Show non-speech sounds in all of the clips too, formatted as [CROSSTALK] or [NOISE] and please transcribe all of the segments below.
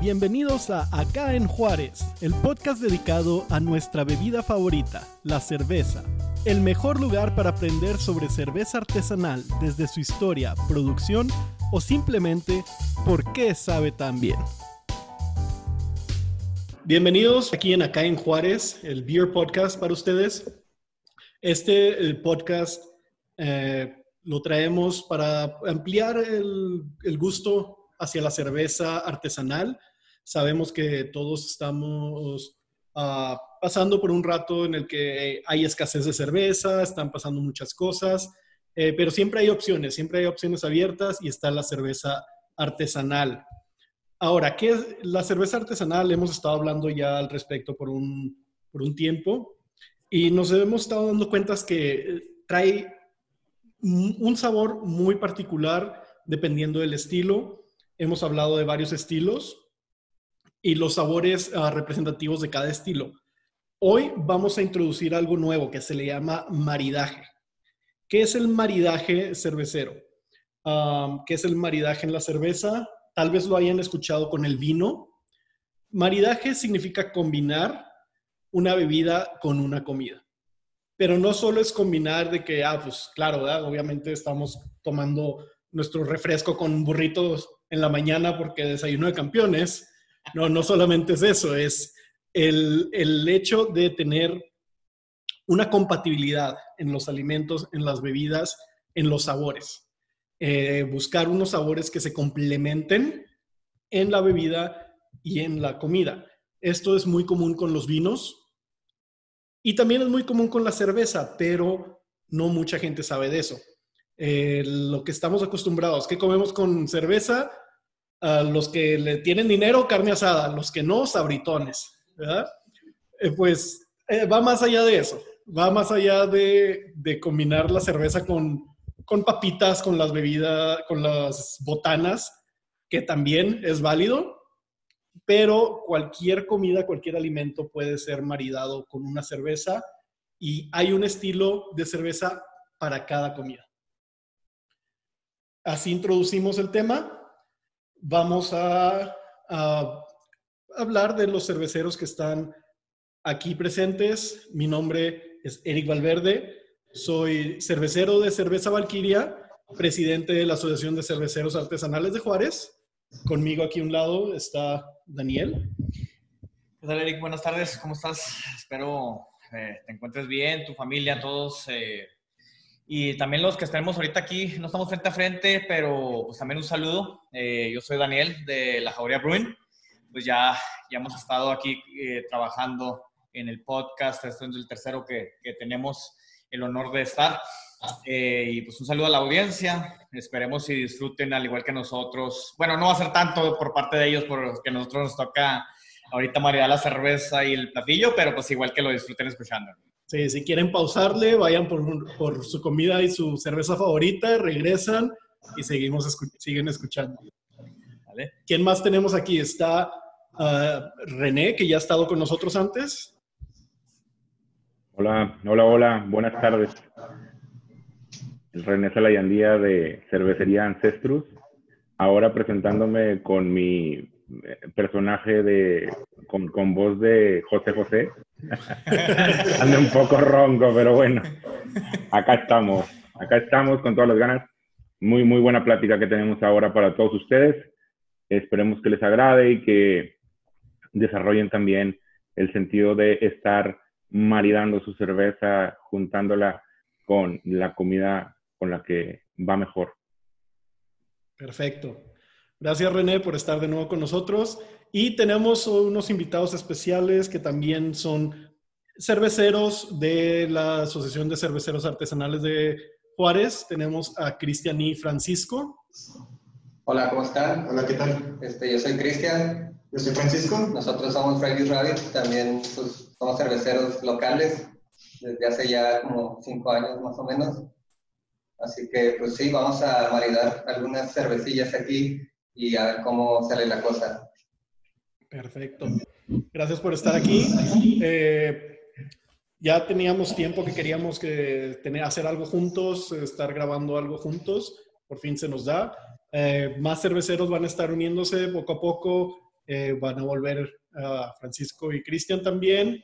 Bienvenidos a Acá en Juárez, el podcast dedicado a nuestra bebida favorita, la cerveza. El mejor lugar para aprender sobre cerveza artesanal desde su historia, producción o simplemente por qué sabe tan bien. Bienvenidos aquí en Acá en Juárez, el Beer Podcast para ustedes. Este podcast eh, lo traemos para ampliar el, el gusto hacia la cerveza artesanal. Sabemos que todos estamos ah, pasando por un rato en el que hay escasez de cerveza, están pasando muchas cosas, eh, pero siempre hay opciones, siempre hay opciones abiertas y está la cerveza artesanal. Ahora, ¿qué es la cerveza artesanal? Hemos estado hablando ya al respecto por un, por un tiempo y nos hemos estado dando cuenta que trae un sabor muy particular dependiendo del estilo hemos hablado de varios estilos y los sabores ah, representativos de cada estilo. Hoy vamos a introducir algo nuevo que se le llama maridaje. ¿Qué es el maridaje cervecero? ¿Qué es el maridaje en la cerveza? Tal vez lo hayan escuchado con el vino. Maridaje significa combinar una bebida con una comida. Pero no solo es combinar de que, ah, pues claro, obviamente estamos tomando nuestro refresco con burritos en la mañana porque desayuno de campeones. No, no solamente es eso, es el, el hecho de tener una compatibilidad en los alimentos, en las bebidas, en los sabores. Eh, buscar unos sabores que se complementen en la bebida y en la comida. Esto es muy común con los vinos y también es muy común con la cerveza, pero no mucha gente sabe de eso. Eh, lo que estamos acostumbrados. ¿Qué comemos con cerveza? A los que le tienen dinero, carne asada. Los que no, sabritones. Eh, pues eh, va más allá de eso. Va más allá de, de combinar la cerveza con, con, papitas, con las bebidas, con las botanas, que también es válido. Pero cualquier comida, cualquier alimento puede ser maridado con una cerveza y hay un estilo de cerveza para cada comida. Así introducimos el tema. Vamos a, hablar de los cerveceros que están aquí presentes. Mi nombre es Eric Valverde. Soy cervecero de Cerveza Valquiria, presidente de la Asociación de Cerveceros Artesanales de Juárez. Conmigo aquí a un lado está Daniel. ¿Qué tal, Eric? Buenas tardes. ¿Cómo estás? Espero eh, te encuentres bien, tu familia, todos. Eh, y también los que estemos ahorita aquí, no estamos frente a frente, pero pues también un saludo. Eh, yo soy Daniel de La Jauría Bruin. Pues ya, ya hemos estado aquí eh, trabajando en el podcast. Este es el tercero que, que tenemos el honor de estar. Eh, y pues un saludo a la audiencia. Esperemos y disfruten al igual que nosotros. Bueno, no va a ser tanto por parte de ellos porque a nosotros nos toca ahorita marear la cerveza y el platillo, pero pues igual que lo disfruten escuchando. Sí, si quieren pausarle, vayan por, por, su comida y su cerveza favorita, regresan y seguimos siguen escuchando. ¿Vale? ¿Quién más tenemos aquí? Está uh, René, que ya ha estado con nosotros antes. Hola, hola, hola, buenas tardes. René Salayandía de Cervecería Ancestrus, ahora presentándome con mi eh, personaje de, con, con voz de José José, [LAUGHS] Anda un poco ronco, pero bueno, acá estamos, acá estamos con todas las ganas. Muy, muy buena plática que tenemos ahora para todos ustedes. Esperemos que les agrade y que desarrollen también el sentido de estar maridando su cerveza, juntándola con la comida con la que va mejor. Perfecto. Gracias René por estar de nuevo con nosotros. Y tenemos unos invitados especiales que también son cerveceros de la Asociación de Cerveceros Artesanales de Juárez. Tenemos a Cristian y Francisco. Hola, ¿cómo están? Hola, ¿qué tal? Este, yo soy Cristian. Yo soy Francisco. Nosotros somos Freddy's Rabbit, también pues, somos cerveceros locales desde hace ya como cinco años más o menos. Así que pues sí, vamos a maridar algunas cervecillas aquí y a ver cómo sale la cosa. Perfecto. Gracias por estar aquí. Eh, ya teníamos tiempo que queríamos que hacer algo juntos, estar grabando algo juntos. Por fin se nos da. Eh, más cerveceros van a estar uniéndose poco a poco. Eh, van a volver Francisco y Cristian también.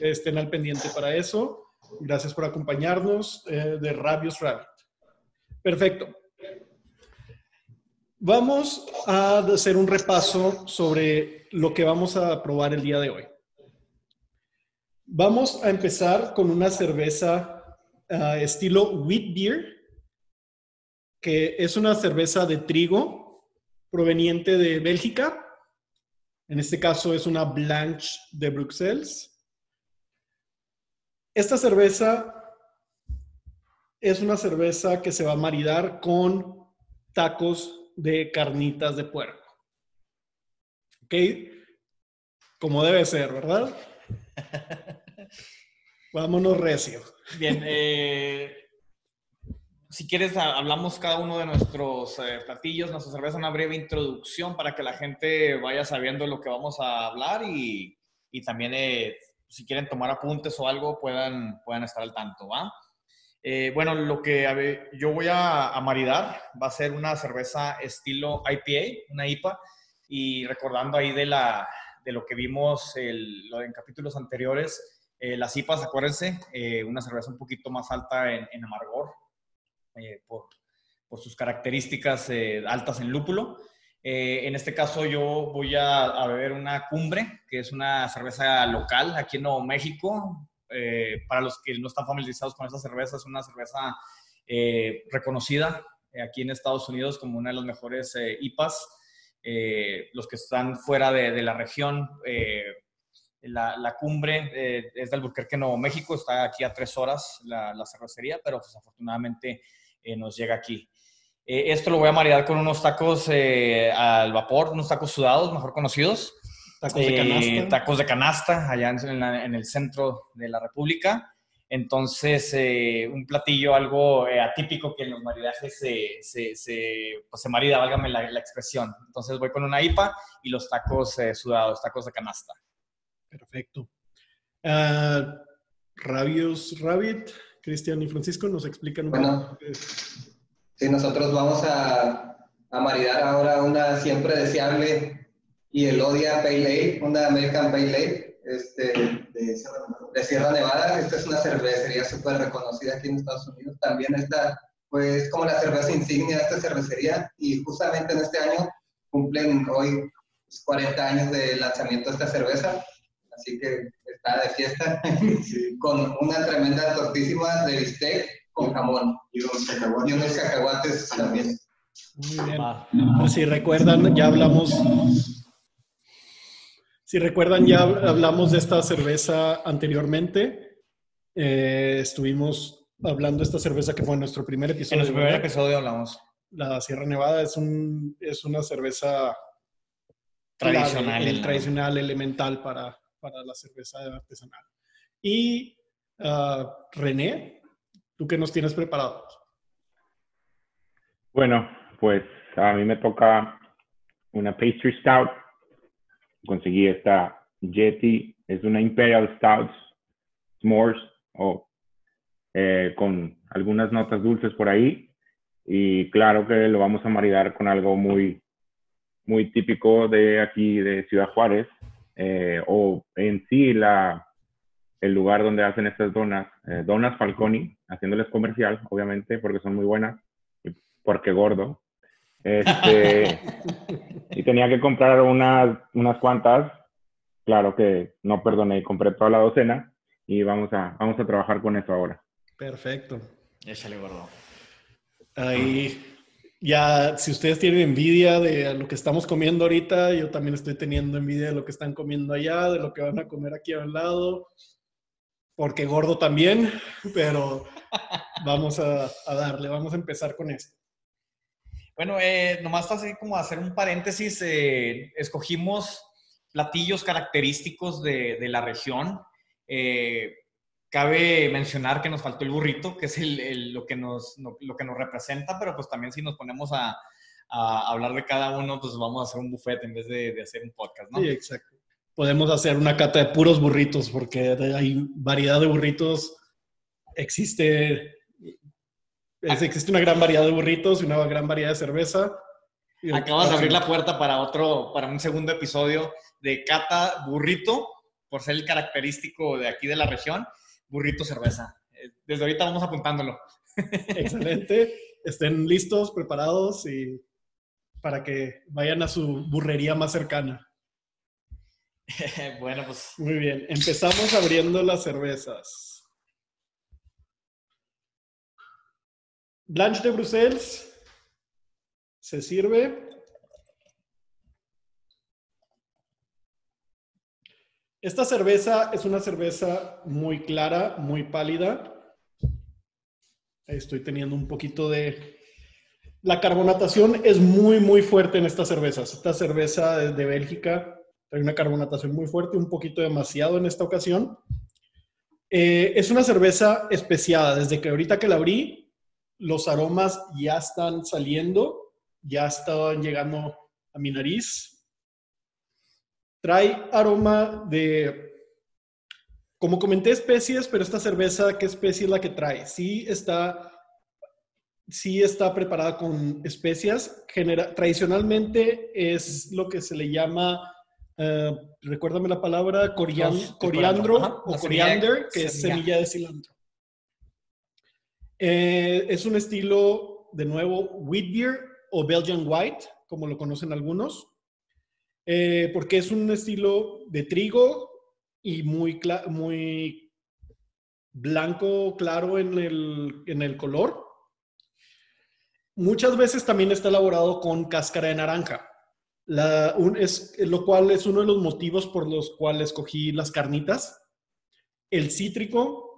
Estén al pendiente para eso. Gracias por acompañarnos de Rabios Rabbit. Perfecto. Vamos a hacer un repaso sobre lo que vamos a probar el día de hoy. Vamos a empezar con una cerveza ah, estilo wheat beer, que es una cerveza de trigo proveniente de Bélgica. En este caso es una Blanche de Bruxelles. Esta cerveza es una cerveza que se va a maridar con tacos de carnitas de puerco. ¿Ok? Como debe ser, ¿verdad? [LAUGHS] Vámonos recio. Bien, eh, si quieres, hablamos cada uno de nuestros eh, platillos, nuestra cerveza, una breve introducción para que la gente vaya sabiendo lo que vamos a hablar y, y también, eh, si quieren tomar apuntes o algo, puedan, puedan estar al tanto, ¿va? Bueno, lo que yo voy a, a, maridar va a ser una cerveza estilo IPA, una IPA, y recordando ahí de, de lo que vimos en capítulos anteriores, eh, las IPAs, acuérdense, eh, una cerveza un poquito más alta en, amargor eh, por, por, sus características altas en lúpulo. en este caso yo voy a, a, beber una cumbre, que es una cerveza local aquí en Nuevo México. Para los que no están familiarizados con esta cerveza, es una cerveza reconocida aquí en Estados Unidos como una de las mejores IPAs. Eh, los que están fuera de, la región, eh, la, cumbre eh, es de Albuquerque, Nuevo México, está aquí a tres horas la, cervecería, pero pues, nos llega aquí. esto lo voy a maridar con unos tacos al vapor, unos tacos sudados, mejor conocidos. Tacos de canasta. Tacos de canasta, allá en el centro de la República. Entonces, eh, un platillo algo eh, atípico que en los maridajes se, se, se, pues se marida, válgame la, la, expresión. Entonces voy con una IPA y los tacos eh, sudados, tacos de canasta. Perfecto. Uh, Rabios Rabbit, Cristian y Francisco, nos explican un bueno, poco. Sí, nosotros vamos a, a maridar ahora una siempre deseable y el Odia Pale Ale, una American Pale Ale este, de, Sierra Nevada. Esta es una cervecería súper reconocida aquí en Estados Unidos. También está, pues, como la cerveza insignia de esta cervecería. Y justamente en este año cumplen hoy 40 pues, años de lanzamiento de esta cerveza. Así que está de fiesta [LAUGHS] con una tremenda tortísima de bistec con jamón y unos cacahuates, y unos cacahuates también. Muy bien. Si recuerdan, ya hablamos si recuerdan, ya hablamos de esta cerveza anteriormente. Eh, estuvimos hablando de esta cerveza que fue nuestro primer episodio. En nuestro primer episodio hablamos. La Sierra Nevada es, un, es una cerveza tradicional, el, tradicional elemental para, para, la cerveza artesanal. Y uh, René, ¿tú qué nos tienes preparado? Bueno, pues a mí me toca una pastry stout conseguí esta Yeti, es una Imperial Stout S'mores o eh, con algunas notas dulces por ahí. Y claro que lo vamos a maridar con algo muy, muy típico de aquí de Ciudad Juárez, eh, o en sí la, el lugar donde hacen estas donas, eh, donas Falconi, haciéndoles comercial, obviamente, porque son muy buenas, y porque gordo. Este, y tenía que comprar unas, unas cuantas. Claro que no perdoné, compré toda la docena y vamos a, vamos a trabajar con eso ahora. Perfecto. Échale, gordo. Ahí, ya, si ustedes tienen envidia de lo que estamos comiendo ahorita, yo también estoy teniendo envidia de lo que están comiendo allá, de lo que van a comer aquí al lado, porque gordo también, pero vamos a, a darle, vamos a empezar con esto. Bueno, eh, nomás así como hacer un paréntesis, eh, escogimos platillos característicos de, la región. Eh, cabe mencionar que nos faltó el burrito, que es el, lo, que nos, lo que nos representa, pero pues también si nos ponemos a, a, hablar de cada uno, pues vamos a hacer un buffet en vez de, de hacer un podcast, ¿no? Sí, exacto. Podemos hacer una cata de puros burritos, porque hay variedad de burritos. Existe existe una gran variedad de burritos y una gran variedad de cerveza. Acabas de abrir la puerta para otro, para un segundo episodio de Cata Burrito, por ser el característico de aquí de la región, Burrito Cerveza. Eh, desde ahorita vamos apuntándolo. [LAUGHS] Excelente. Estén listos, preparados y para que vayan a su burrería más cercana. [LAUGHS] bueno, pues. Muy bien. Empezamos abriendo las cervezas. Blanche de Bruselas se sirve. Esta cerveza es una cerveza muy clara, muy pálida. Estoy teniendo un poquito de... La carbonatación es muy, muy fuerte en estas cervezas. Esta cerveza de Bélgica trae una carbonatación muy fuerte, un poquito demasiado en esta ocasión. Eh, es una cerveza especiada. Desde que ahorita que la abrí, los aromas ya están saliendo ya estaban llegando a mi nariz. Trae aroma de, como comenté, especies, pero esta cerveza, ¿qué especie es la que trae? Sí está, sí está preparada con especias. Genera, tradicionalmente es lo que se le llama, uh, recuérdame la palabra, coriandro o coriander, que es semilla de cilantro. Eh, es un estilo, de nuevo, wheat beer o Belgian White, como lo conocen algunos, eh, porque es un estilo de trigo y muy, muy blanco, claro en el, en el color. Muchas veces también está elaborado con cáscara de naranja, lo cual es uno de los motivos por los cuales escogí las carnitas. El cítrico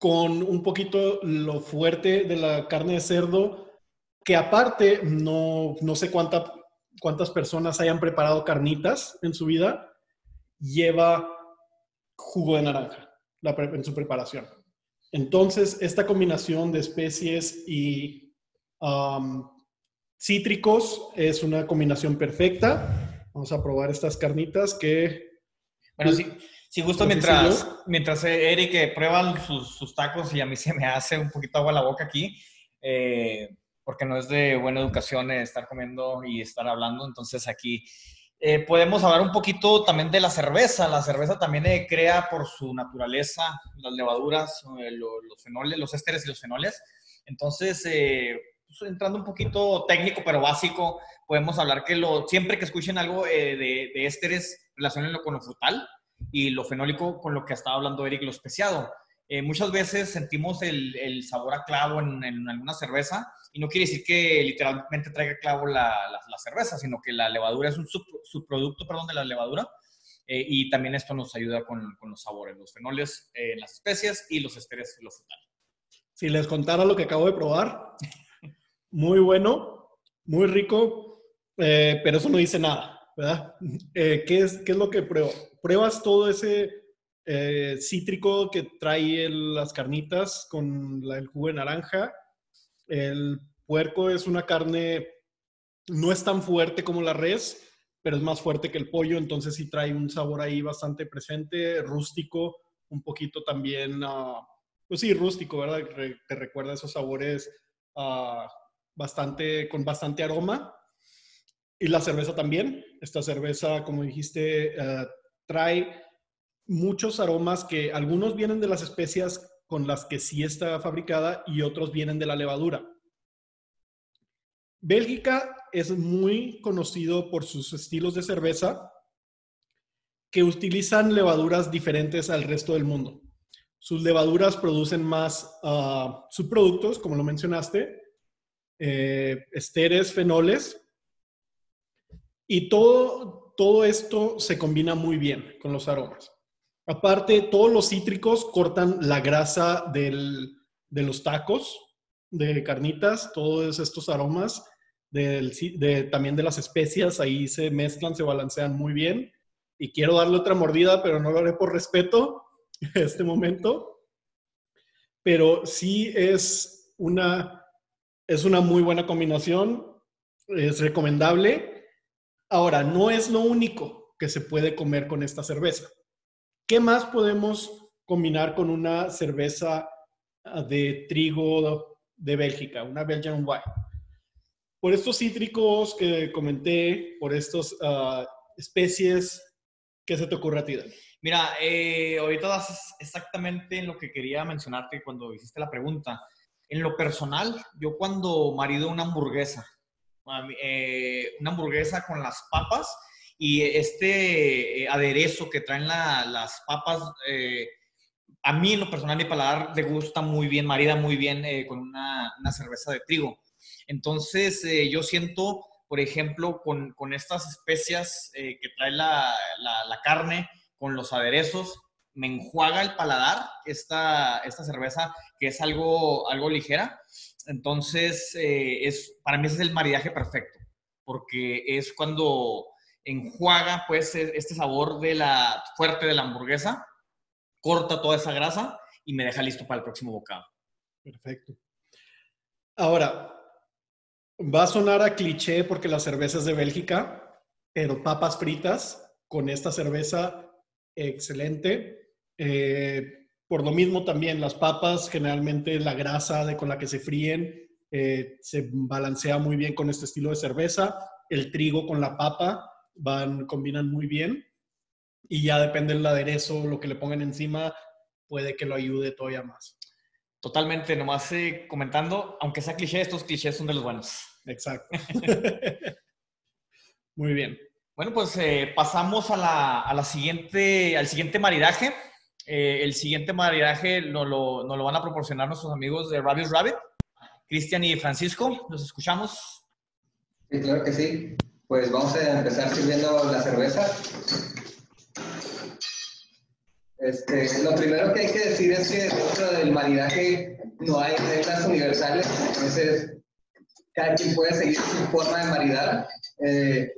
con un poquito lo fuerte de la carne de cerdo que aparte no, no sé cuánta, cuántas personas hayan preparado carnitas en su vida, lleva jugo de naranja en su preparación. Entonces, esta combinación de especies y cítricos es una combinación perfecta. Vamos a probar estas carnitas que... Bueno, si, si gusto, mientras, mientras Eric prueba sus, sus, tacos y a mí [LAUGHS] se me hace un poquito agua la boca aquí, eh, porque no es de buena educación estar comiendo y estar hablando. Entonces aquí eh, podemos hablar un poquito también de la cerveza. La cerveza también eh, crea por su naturaleza las levaduras, eh, los, fenoles, los ésteres y los fenoles. Entonces, pues, entrando un poquito técnico pero básico, podemos hablar que lo, siempre que escuchen algo de, de ésteres, relacionenlo con lo frutal y lo fenólico con lo que estaba hablando Eric, lo especiado. muchas veces sentimos el, el sabor a clavo en, en, alguna cerveza y no quiere decir que literalmente traiga clavo la, la, cerveza, sino que la levadura es un subproducto, perdón, de la levadura. Eh, y también esto nos ayuda con, con los sabores, los fenoles en las especias y los esteres los frutales. Si les contara lo que acabo de probar, muy bueno, muy rico, eh, pero eso no dice nada, ¿verdad? Eh, ¿qué, es, ¿Qué es lo que pruebo? Pruebas todo ese cítrico que trae las carnitas con el jugo de naranja el puerco es una carne, no es tan fuerte como la res, pero es más fuerte que el pollo, entonces sí trae un sabor ahí bastante presente, rústico, un poquito también, uh, pues sí, rústico, ¿verdad? te recuerda esos sabores uh, bastante, con bastante aroma. Y la cerveza también. Esta cerveza, como dijiste, uh, trae muchos aromas que algunos vienen de las especias con las que sí está fabricada y otros vienen de la levadura. Bélgica es muy conocido por sus estilos de cerveza que utilizan levaduras diferentes al resto del mundo. Sus levaduras producen más uh, subproductos, como lo mencionaste, eh, esteres, fenoles, y todo, todo esto se combina muy bien con los aromas. Aparte, todos los cítricos cortan la grasa de los tacos, de carnitas, todos estos aromas, también de las especias, ahí se mezclan, se balancean muy bien. Y quiero darle otra mordida, pero no lo haré por respeto en [LAUGHS] este momento. Pero sí es una, es una muy buena combinación, es recomendable. Ahora, no es lo único que se puede comer con esta cerveza. ¿Qué más podemos combinar con una cerveza ah, de trigo de Bélgica, una Belgian White? por estos cítricos que comenté, por estas ah, especies, ¿qué se te ocurre a ti, Dani? Mira, eh, ahorita das exactamente en lo que quería mencionarte cuando hiciste la pregunta. En lo personal, yo cuando marido una hamburguesa, eh, una hamburguesa con las papas y este eh, aderezo que traen las papas, a mí en lo personal mi paladar le gusta muy bien, marida muy bien con una, cerveza de trigo. Entonces yo siento, por ejemplo, con, estas especias que trae la, la carne, con los aderezos, me enjuaga el paladar esta, esta cerveza que es algo, algo ligera. Entonces, eh, es, para mí ese es el maridaje perfecto, porque es cuando enjuaga pues e, este sabor de la fuerte de la hamburguesa, corta toda esa grasa y me deja listo para el próximo bocado. Perfecto. Ahora, va a sonar a cliché porque la cerveza es de Bélgica, pero papas fritas con esta cerveza excelente. Eh, por lo mismo también las papas, generalmente la grasa de, con la que se fríen eh, se balancea muy bien con este estilo de cerveza. El trigo con la papa van, combinan muy bien. Y ya depende del aderezo, lo que le pongan encima, puede que lo ayude todavía más. Totalmente, nomás eh, comentando, aunque sea cliché, estos clichés son de los buenos. Exacto. [LAUGHS] muy bien. Bueno, pues eh, pasamos a la, siguiente, al siguiente maridaje. Eh, el siguiente maridaje nos lo, lo, van a proporcionar nuestros amigos de Rabbit Rabbit, Cristian y Francisco. ¿Los escuchamos? Sí, claro que sí. Pues vamos a empezar sirviendo la cerveza. Este, lo primero que hay que decir es que dentro del maridaje no hay reglas universales, entonces cada quien puede seguir su forma de maridar. Eh,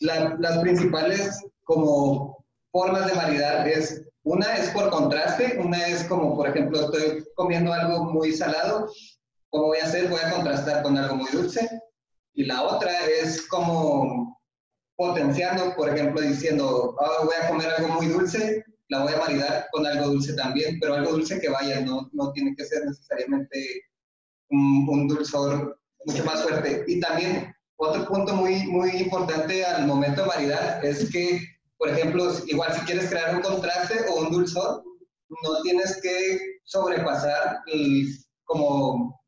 las principales como formas de maridar es, una es por contraste, una es como, por ejemplo, estoy comiendo algo muy salado, ¿cómo voy a hacer? Voy a contrastar con algo muy dulce. Y la otra es como potenciando, por ejemplo, diciendo, oh, voy a comer algo muy dulce, la voy a maridar con algo dulce también, pero algo dulce que vaya, no, no tiene que ser necesariamente un, un dulzor mucho más fuerte. Y también otro punto muy, muy importante al momento de maridar es que, por ejemplo, igual si quieres crear un contraste o un dulzor, no tienes que sobrepasar como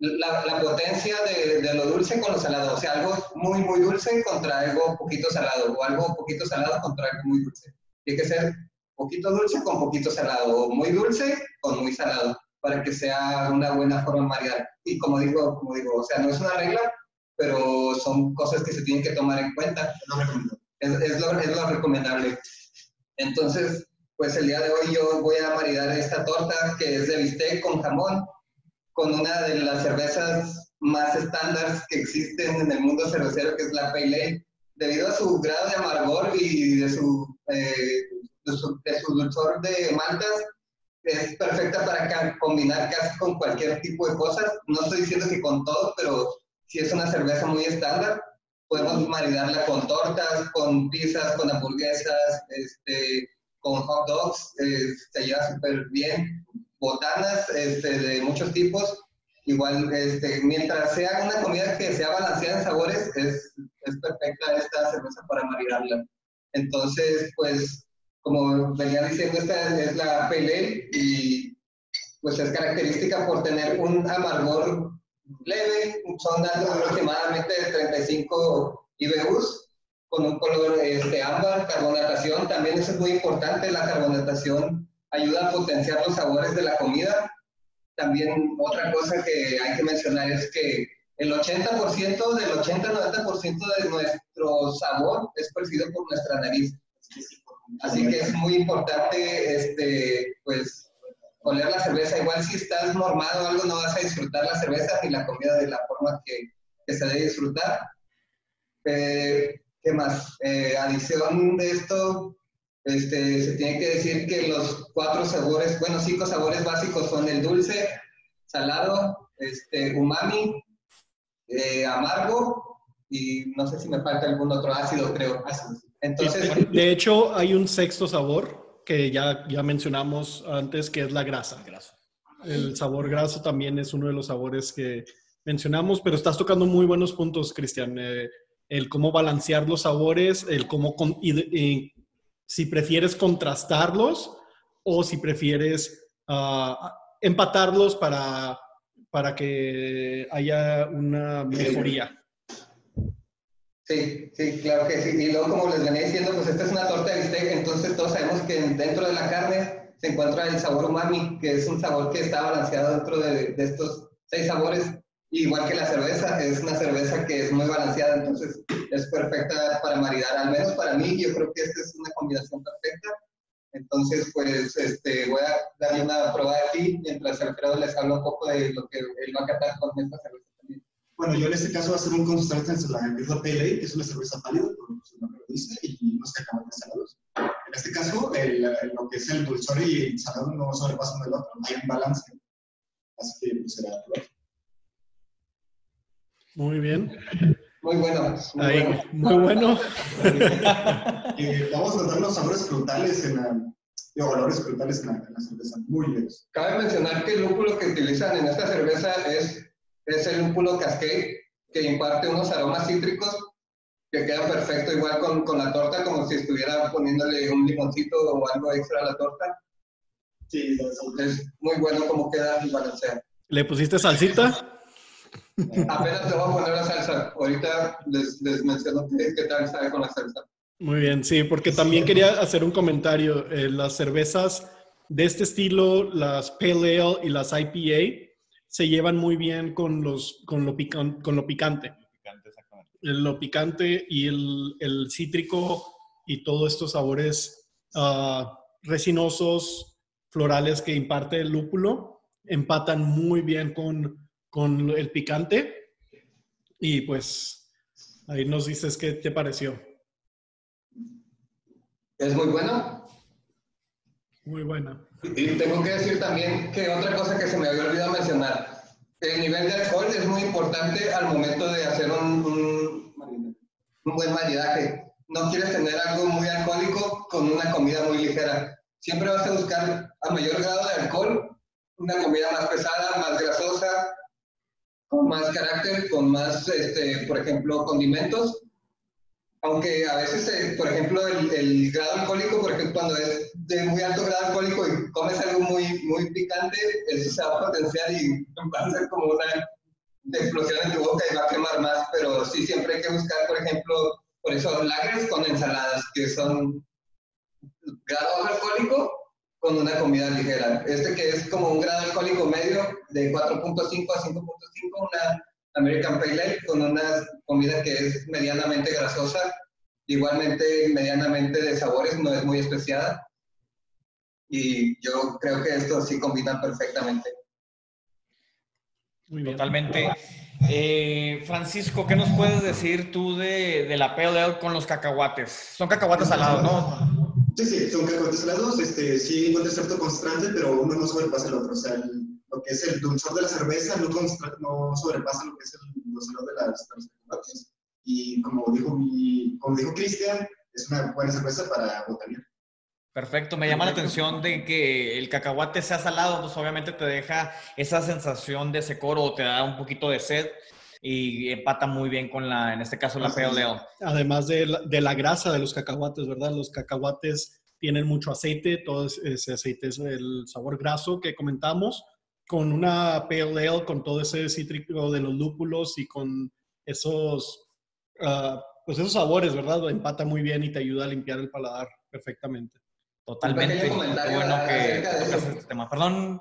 la, la potencia de, de, lo dulce con lo salado. O sea, algo muy, muy dulce contra algo poquito salado, o algo poquito salado contra algo muy dulce. Tiene que ser poquito dulce con poquito salado, o muy dulce con muy salado, para que sea una buena forma de maridar. Y como digo, como digo, o sea, no es una regla, pero son cosas que se tienen que tomar en cuenta. Es, es, lo, es lo recomendable. Entonces, pues el día de hoy yo voy a maridar esta torta que es de bistec con jamón, con una de las cervezas más estándar que existen en el mundo cervecero, que es la Pale Ale. Debido a su grado de amargor y de su, eh, de su, dulzor de maltas, es perfecta para combinar casi con cualquier tipo de cosas. No estoy diciendo que con todo, pero si es una cerveza muy estándar, podemos maridarla con tortas, con pizzas, con hamburguesas, este, con hot dogs, eh, se lleva súper bien. Botanas este, de muchos tipos. Igual, este, mientras sea una comida que sea balanceada en sabores, es, es perfecta esta cerveza para maridarla. Entonces, pues, como venía diciendo, esta es la Pale y pues es característica por tener un amargor leve, son aproximadamente 35 IBUs con un color este, ámbar, carbonatación, también eso es muy importante, la carbonatación ayuda a potenciar los sabores de la comida. También otra cosa que hay que mencionar es que el 80%, del 80-90% de nuestro sabor es percibido por nuestra nariz. Así que es muy importante, este, pues, oler la cerveza. Igual si estás normado o algo, no vas a disfrutar la cerveza ni la comida de la forma que, que se debe disfrutar. Eh, ¿Qué más? Eh, adición de esto, este, se tiene que decir que los cuatro sabores, bueno, cinco sabores básicos son el dulce, salado, este, umami, eh, amargo y no sé si me falta algún otro ácido, creo. Entonces, de hecho, hay un sexto sabor que ya, ya mencionamos antes, que es la grasa. El sabor graso también es uno de los sabores que mencionamos, pero estás tocando muy buenos puntos, Cristian. Eh, el cómo balancear los sabores, el cómo, si prefieres contrastarlos o si prefieres ah, empatarlos para, para que haya una mejoría. Sí, sí, claro que sí. Y luego, como les venía diciendo, pues esta es una torta de bistec, entonces todos sabemos que dentro de la carne se encuentra el sabor umami, que es un sabor que está balanceado dentro de, estos seis sabores, igual que la cerveza, es una cerveza que es muy balanceada, entonces es perfecta para maridar, al menos para mí, yo creo que esta es una combinación perfecta. Entonces, pues este, voy a darle una prueba aquí, mientras Alfredo les habla un poco de lo que él va a catar con esta cerveza. Bueno, yo en este caso voy a hacer un contraste entre la Birra Pale Ale, que es una cerveza pálida, como su nombre lo dice, y unos cacahuetes salados. En este caso, el, lo que es el dulzor y el salado no sobrepasan del otro, hay un balance. Así que pues, será Muy bien. Muy bueno. Muy Ahí, bueno. Muy bueno. [LAUGHS] eh, vamos a notar los sabores frutales en la, de olores frutales en la, en la cerveza. Muy bien. Cabe mencionar que el lúpulo que utilizan en esta cerveza es, es el lúpulo Cascade, que imparte unos aromas cítricos que quedan perfecto igual con, con, la torta, como si estuviera poniéndole un limoncito o algo extra a la torta. Sí, es muy bueno como queda y balancea. ¿Le pusiste salsita? [LAUGHS] Apenas te voy a poner la salsa. Ahorita les, les menciono qué, tal sabe con la salsa. Muy bien, sí, porque también quería hacer un comentario. Eh, las cervezas de este estilo, las Pale Ale y las IPA, se llevan muy bien con, los, con, lo, pican, con lo picante. Lo picante y el, el cítrico y todos estos sabores uh, resinosos, florales que imparte el lúpulo, empatan muy bien con, con el picante. Y pues ahí nos dices qué te pareció. Es muy bueno. Muy buena. Y tengo que decir también que otra cosa que se me había olvidado mencionar, el nivel de alcohol es muy importante al momento de hacer un, un, un buen maridaje. No quieres tener algo muy alcohólico con una comida muy ligera. Siempre vas a buscar a mayor grado de alcohol una comida más pesada, más grasosa, con más carácter, con más, este, por ejemplo, condimentos. Aunque a veces, eh, por ejemplo, el, grado alcohólico, por ejemplo, cuando es de muy alto grado alcohólico y comes algo muy, muy picante, eso se va a potenciar y va a ser como una explosión en tu boca y va a quemar más. Pero sí, siempre hay que buscar, por ejemplo, por eso lagres con ensaladas, que son grado alcohólico con una comida ligera. Este que es como un grado alcohólico medio de 4.5 a 5.5, una American Pale Ale con una comida que es medianamente grasosa, igualmente medianamente de sabores, no es muy especiada. Y yo creo que esto sí combina perfectamente. Muy Totalmente. Eh, Francisco, ¿qué nos puedes decir tú de, de la Pale Ale con los cacahuates? Son cacahuates salados, ¿no? Sí, sí, son cacahuetes salados, este, sí encuentra cierto contraste, pero uno no sobrepasa el otro. O sea, lo que es el dulzor de la cerveza no, no sobrepasa lo que es el dulzor de las, cacahuates. Y como dijo, mi, como dijo Cristian, es una buena cerveza para botanear. Perfecto, me llama la atención de que el cacahuate sea salado, pues obviamente te deja esa sensación de secor o te da un poquito de sed y empata muy bien con la, en este caso, la Pale Ale. Además de la, de la grasa de los cacahuates, ¿verdad? Los cacahuates tienen mucho aceite, todo ese aceite es el sabor graso que comentamos, con una Pale Ale, con todo ese cítrico de los lúpulos y con esos, uh, pues esos sabores, ¿verdad? Empata muy bien y te ayuda a limpiar el paladar perfectamente. Totalmente. Un bueno que este tema. Perdón.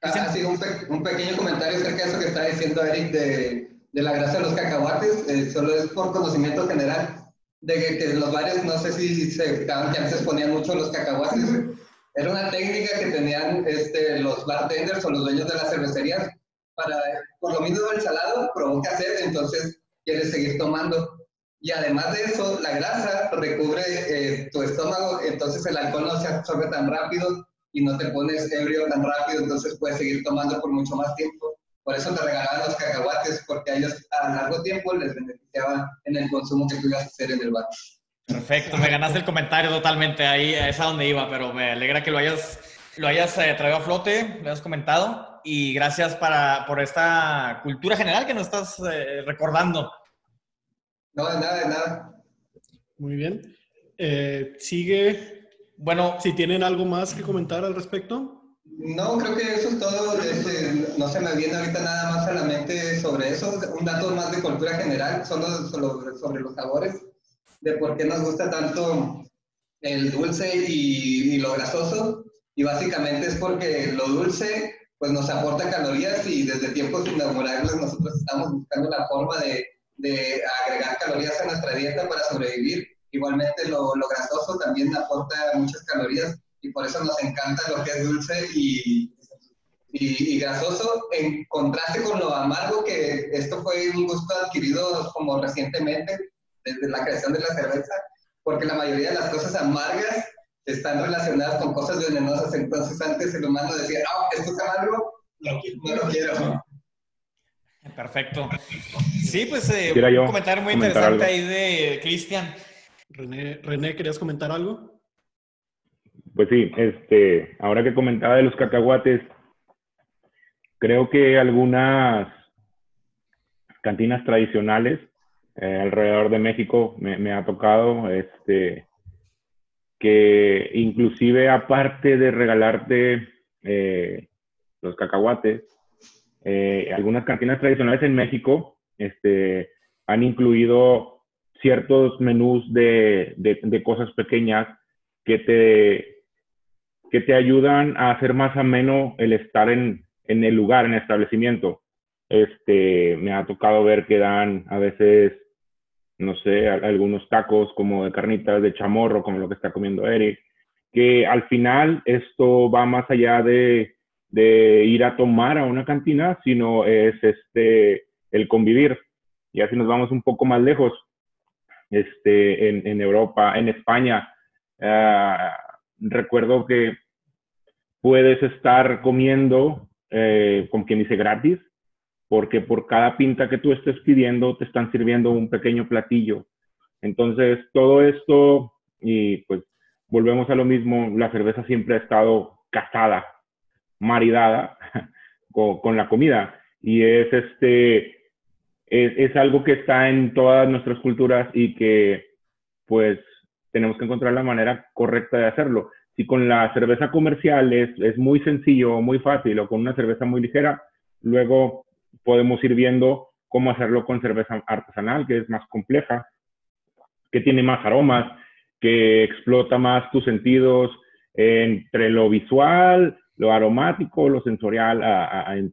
Ah, sí, un, un, pequeño comentario acerca de eso que está diciendo Eric de de la grasa de los cacahuates, eh, solo es por conocimiento general, de que, que, los bares, no sé si se que antes ponían mucho los cacahuates, era una técnica que tenían este, los bartenders o los dueños de las cervecerías para, por lo mismo el salado provoca sed, entonces quieres seguir tomando. Y además de eso, la grasa recubre eh, tu estómago, entonces el alcohol no se absorbe tan rápido y no te pones ebrio tan rápido, entonces puedes seguir tomando por mucho más tiempo. Por eso te regalaban los cacahuates, porque a ellos a largo tiempo les beneficiaba en el consumo que tú ibas a hacer en el bar. Perfecto, me ganaste el comentario totalmente, ahí es a donde iba, pero me alegra que lo hayas, lo hayas eh, traído a flote, lo hayas comentado. y gracias para, por esta cultura general que nos estás eh, recordando. No, de nada, de nada. Muy bien. Eh, sigue. Bueno, si tienen algo más que comentar al respecto. No, creo que eso es todo. Este, no se me viene ahorita nada más a la mente sobre eso. Un dato más de cultura general, son sobre los sabores, de por qué nos gusta tanto el dulce y, y, lo grasoso. Y básicamente es porque lo dulce pues nos aporta calorías y desde tiempos inmemorables nosotros estamos buscando la forma de, de agregar calorías a nuestra dieta para sobrevivir. Igualmente lo, lo grasoso también aporta muchas calorías y por eso nos encanta lo que es dulce y, y, grasoso, en contraste con lo amargo, que esto fue un gusto adquirido como recientemente, desde la creación de la cerveza, porque la mayoría de las cosas amargas están relacionadas con cosas venenosas, entonces antes el humano decía, ah, esto es amargo, no, no lo quiero. Perfecto. Sí, pues eh, un comentario muy interesante ahí de Cristian. René, René, ¿querías comentar algo? Pues sí, este, ahora que comentaba de los cacahuates, creo que algunas cantinas tradicionales eh, alrededor de México me, ha tocado, este, que inclusive aparte de regalarte eh, los cacahuates, eh, algunas cantinas tradicionales en México este, han incluido ciertos menús de, de cosas pequeñas que te que te ayudan a hacer más ameno el estar en, en el lugar, en el establecimiento. Este, me ha tocado ver que dan a veces, no sé, algunos tacos como de carnitas de chamorro, como lo que está comiendo Eric, que al final esto va más allá de, de ir a tomar a una cantina, sino es este, el convivir. Y así nos vamos un poco más lejos, este, en, en Europa, en España. Uh, recuerdo que puedes estar comiendo, eh, como quien dice, gratis, porque por cada pinta que tú estés pidiendo te están sirviendo un pequeño platillo. Entonces, todo esto, y pues volvemos a lo mismo, la cerveza siempre ha estado casada, maridada [LAUGHS] con, la comida. Y es este, es, es, algo que está en todas nuestras culturas y que pues tenemos que encontrar la manera correcta de hacerlo. Si con la cerveza comercial es, es muy sencillo, muy fácil, o con una cerveza muy ligera, luego podemos ir viendo cómo hacerlo con cerveza artesanal, que es más compleja, que tiene más aromas, que explota más tus sentidos entre lo visual, lo aromático, lo sensorial,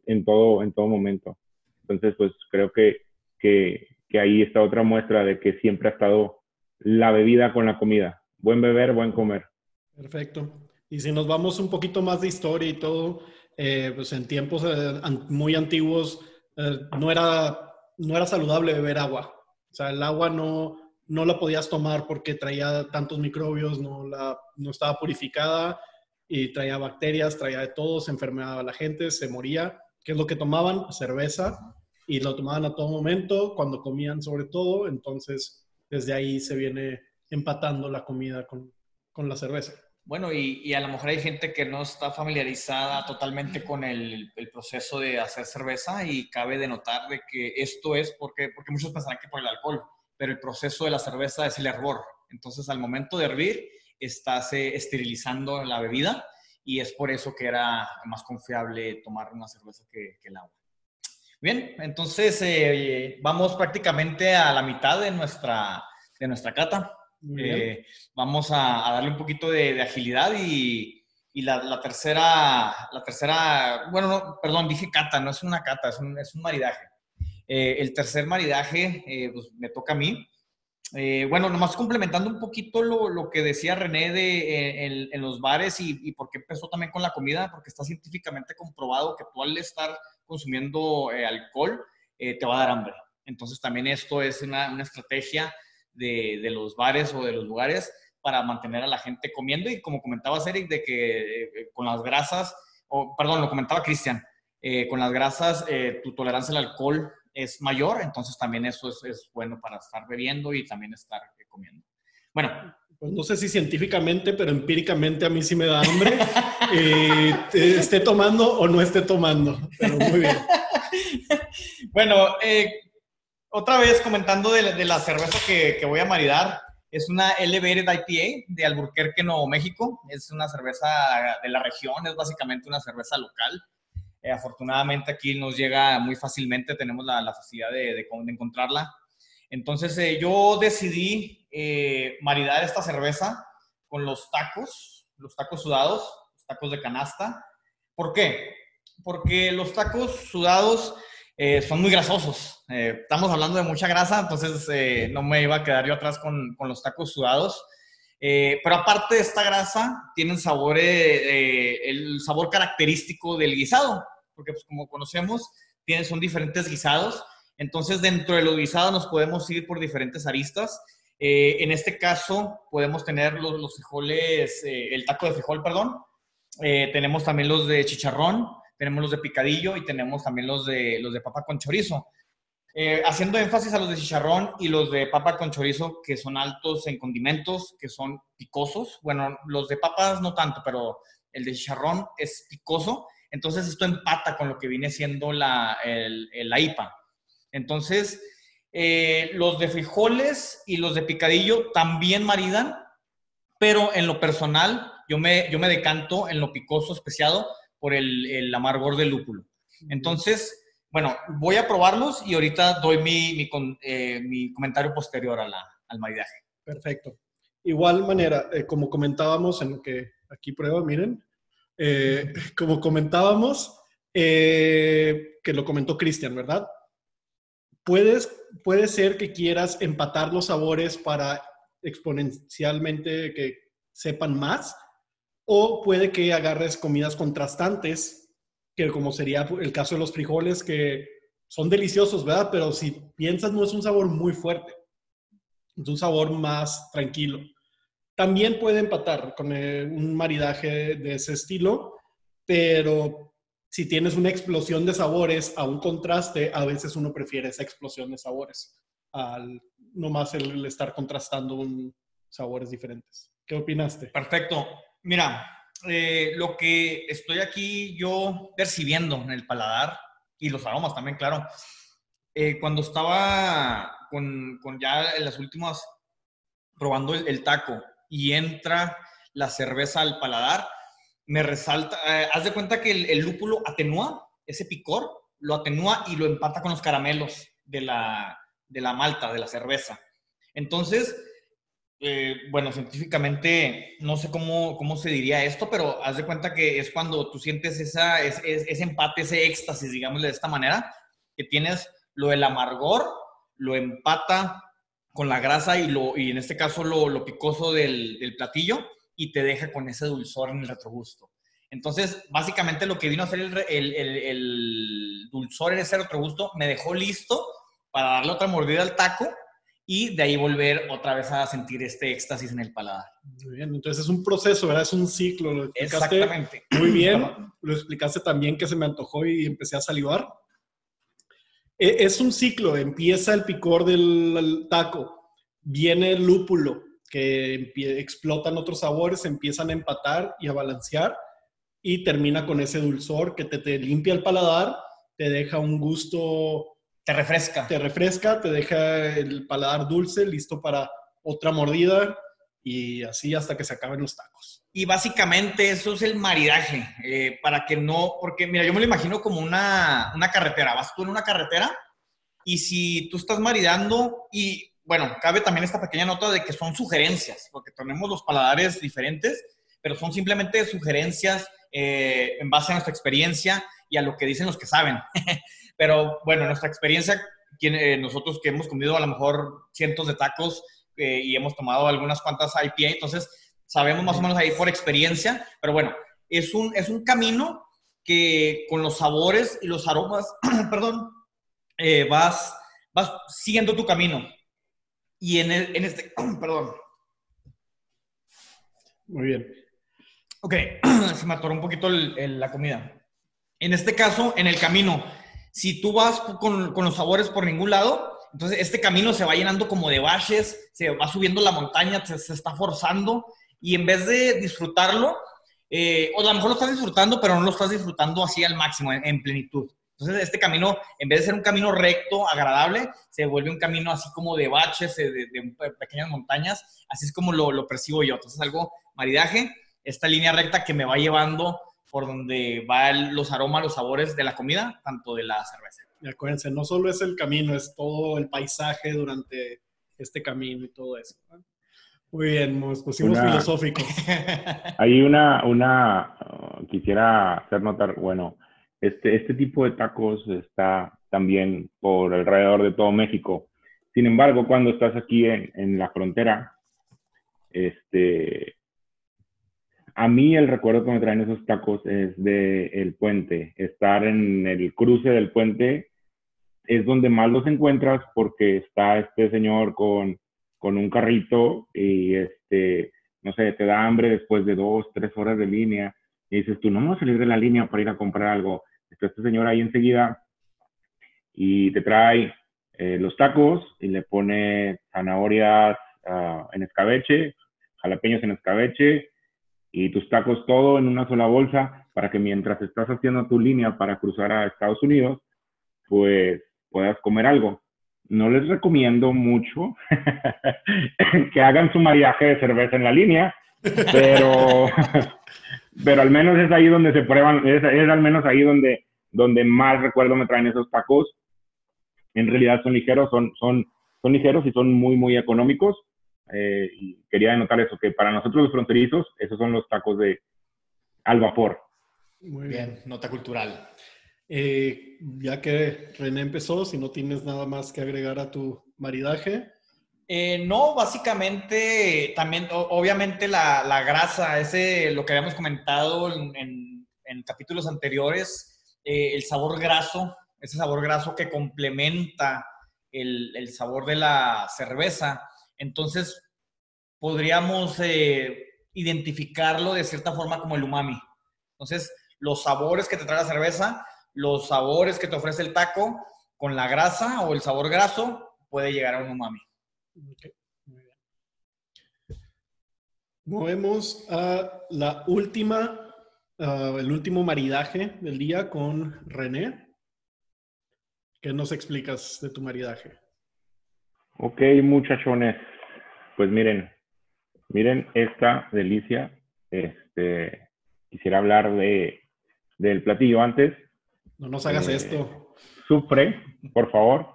en, todo, en todo momento. Entonces, pues creo que, que, que ahí está otra muestra de que siempre ha estado la bebida con la comida. Buen beber, buen comer. Perfecto. Y si nos vamos un poquito más de historia y todo, eh, pues en tiempos eh, muy antiguos eh, no, era, no era saludable beber agua. O sea, el agua no, no la podías tomar porque traía tantos microbios, no, la, no estaba purificada y traía bacterias, traía de todo, se enfermaba la gente, se moría. ¿Qué es lo que tomaban? Cerveza. Y lo tomaban a todo momento, cuando comían sobre todo. Entonces, desde ahí se viene empatando la comida con, con la cerveza. Bueno, y, y, a lo mejor hay gente que no está familiarizada totalmente con el, el, proceso de hacer cerveza y cabe de notar de que esto es porque, porque muchos pensarán que por el alcohol, pero el proceso de la cerveza es el hervor. Entonces, al momento de hervir, estás esterilizando la bebida y es por eso que era más confiable tomar una cerveza que, que el agua. Bien, entonces eh, vamos prácticamente a la mitad de nuestra, de nuestra cata. Eh, vamos a, darle un poquito de, agilidad y, y la, la, tercera, la tercera, bueno, no, perdón, dije cata, no es una cata, es un, es un maridaje. Eh, el tercer maridaje, eh, pues me toca a mí. bueno, nomás complementando un poquito lo, lo que decía René de, en, en los bares y, y por qué empezó también con la comida, porque está científicamente comprobado que tú al estar consumiendo alcohol te va a dar hambre. Entonces también esto es una, una estrategia de, los bares o de los lugares para mantener a la gente comiendo y como comentaba Eric, de que eh, con las grasas, o perdón, lo comentaba Cristian, eh, con las grasas eh, tu tolerancia al alcohol es mayor, entonces también eso es, bueno para estar bebiendo y también estar comiendo. Bueno, pues no sé si científicamente, pero empíricamente a mí sí me da hambre, [LAUGHS] eh, esté tomando o no esté tomando. Pero muy bien. [LAUGHS] bueno, eh, otra vez comentando de, la cerveza que, que, voy a maridar, es una Elevated IPA de Alburquerque, Nuevo México. Es una cerveza de la región, es básicamente una cerveza local. Eh, afortunadamente aquí nos llega muy fácilmente, tenemos la, facilidad de, de, encontrarla. Entonces eh, yo decidí eh, maridar esta cerveza con los tacos, los tacos sudados, los tacos de canasta. ¿Por qué? Porque los tacos sudados son muy grasosos. estamos hablando de mucha grasa, entonces no me iba a quedar yo atrás con, con los tacos sudados. pero aparte de esta grasa, tienen sabor, el sabor característico del guisado porque pues como conocemos, tienen, son diferentes guisados. Entonces, dentro de los guisados nos podemos ir por diferentes aristas. Eh, en este caso, podemos tener los, los frijoles, eh, el taco de frijol, perdón. Eh, tenemos también los de chicharrón, tenemos los de picadillo y tenemos también los de, los de papa con chorizo. haciendo énfasis a los de chicharrón y los de papa con chorizo, que son altos en condimentos, que son picosos. Bueno, los de papas no tanto, pero el de chicharrón es picoso entonces esto empata con lo que viene siendo la, IPA. Entonces, eh, los de frijoles y los de picadillo también maridan, pero en lo personal yo me, yo me decanto en lo picoso especiado por el, amargor del lúpulo. Entonces, bueno, voy a probarlos y ahorita doy mi, mi, eh, comentario posterior a la, al maridaje. Perfecto. Igual manera, eh, como comentábamos en que aquí prueba, miren, eh, [LAUGHS] como comentábamos, que lo comentó Cristian, ¿verdad? Puedes, puede ser que quieras empatar los sabores para exponencialmente que sepan más, o puede que agarres comidas contrastantes, que como sería el caso de los frijoles, que son deliciosos, ¿verdad? Pero si piensas, no es un sabor muy fuerte, es un sabor más tranquilo. También puede empatar con eh, un maridaje de ese estilo, pero si tienes una explosión de sabores a un contraste, a veces uno prefiere esa explosión de sabores al nomás el, estar contrastando sabores diferentes. ¿Qué opinaste? Perfecto. Mira, eh, lo que estoy aquí yo percibiendo en el paladar y los aromas también, claro. Eh, cuando estaba con, con, ya en las últimas probando el taco, y entra la cerveza al paladar, me resalta, eh, haz de cuenta que el, lúpulo atenúa ese picor, lo atenúa y lo empata con los caramelos de la, de la malta, de la cerveza. Entonces, eh, bueno, científicamente no sé cómo, cómo se diría esto, pero haz de cuenta que es cuando tú sientes esa, ese empate, ese éxtasis, digámosle de esta manera, que tienes lo del amargor, lo empata con la grasa y, lo, y en este caso lo, lo picoso del, del, platillo y te deja con ese dulzor en el retrogusto. Entonces, básicamente lo que vino a hacer el, el, el, dulzor en ese retrogusto me dejó listo para darle otra mordida al taco y de ahí volver otra vez a sentir este éxtasis en el paladar. Muy bien, entonces es un proceso, ¿verdad? Es un ciclo. Lo Exactamente. Muy bien, lo explicaste también que se me antojó y empecé a salivar. E, es un ciclo, empieza el picor del taco, viene el lúpulo, que explotan otros sabores, empiezan a empatar y a balancear y termina con ese dulzor que te, limpia el paladar, te deja un gusto... Te refresca. Te refresca, te deja el paladar dulce, listo para otra mordida y así hasta que se acaben los tacos. Y básicamente eso es el maridaje, eh, para que no, porque mira, yo me lo imagino como una, una carretera, vas tú en una carretera y si tú estás maridando y bueno, cabe también esta pequeña nota de que son sugerencias, porque tenemos los paladares diferentes, pero son simplemente sugerencias eh, en base a nuestra experiencia y a lo que dicen los que saben. [LAUGHS] pero bueno, nuestra experiencia, eh, nosotros que hemos comido a lo mejor cientos de tacos, eh, y hemos tomado algunas cuantas IPA, entonces sabemos más o menos ahí por experiencia, pero bueno, es un, es un camino que con los sabores y los aromas, [CLEARS THROAT] perdón, eh, vas, vas siguiendo tu camino. Y en, en este, [CLEARS THROAT] perdón. Muy bien. Ok, [CLEARS THROAT] se me atoró un poquito la comida. En este caso, en el camino, si tú vas con, con los sabores por ningún lado, Entonces, este camino se va llenando como de baches, se va subiendo la montaña, se, está forzando y en vez de disfrutarlo, eh, o a lo mejor lo estás disfrutando, pero no lo estás disfrutando así al máximo, en, plenitud. Entonces, este camino, en vez de ser un camino recto, agradable, se vuelve un camino así como de baches, de, pequeñas montañas. Así es como lo, lo, percibo yo. Entonces, algo maridaje, esta línea recta que me va llevando por donde van los aromas, los sabores de la comida, tanto de la cerveza. Y acuérdense, no solo es el camino, es todo el paisaje durante este camino y todo eso. Muy bien, nos pusimos filosóficos. [LAUGHS] Hay una, una, uh, quisiera hacer notar, bueno, este, este tipo de tacos está también por alrededor de todo México. Sin embargo, cuando estás aquí en, en la frontera, este, a mí el recuerdo que me traen esos tacos es de el puente. Estar en el cruce del puente es donde más los encuentras porque está este señor con, con un carrito y este, no sé, te da hambre después de dos, tres horas de línea y dices tú, no vamos a salir de la línea para ir a comprar algo. Está este señor ahí enseguida y te trae eh, los tacos y le pone zanahorias ah, en escabeche, jalapeños en escabeche, y tus tacos todo en una sola bolsa para que mientras estás haciendo tu línea para cruzar a Estados Unidos, pues puedas comer algo. No les recomiendo mucho [LAUGHS] que hagan su mariaje de cerveza en la línea, pero, [LAUGHS] pero al menos es ahí donde se prueban, es, es al menos ahí donde, donde más recuerdo me traen esos tacos. En realidad son ligeros, son, son, son ligeros y son muy, muy económicos. Eh, y quería denotar eso, que para nosotros los fronterizos, esos son los tacos de al vapor. Muy bien, nota cultural. Eh, ya que René empezó, si no tienes nada más que agregar a tu maridaje. Eh, no, básicamente también, obviamente la, la, grasa, ese, lo que habíamos comentado en, en, capítulos anteriores, el sabor graso, ese sabor graso que complementa el, el sabor de la cerveza, entonces, podríamos eh, identificarlo de cierta forma como el umami. Entonces, los sabores que te trae la cerveza, los sabores que te ofrece el taco, con la grasa o el sabor graso, puede llegar a un umami. Movemos a la última, el último maridaje del día con René. ¿Qué nos explicas de tu maridaje? Ok, muchachones. Pues miren, miren esta delicia. Este, quisiera hablar de, del platillo antes. No nos hagas eh, esto. Sufre, por favor.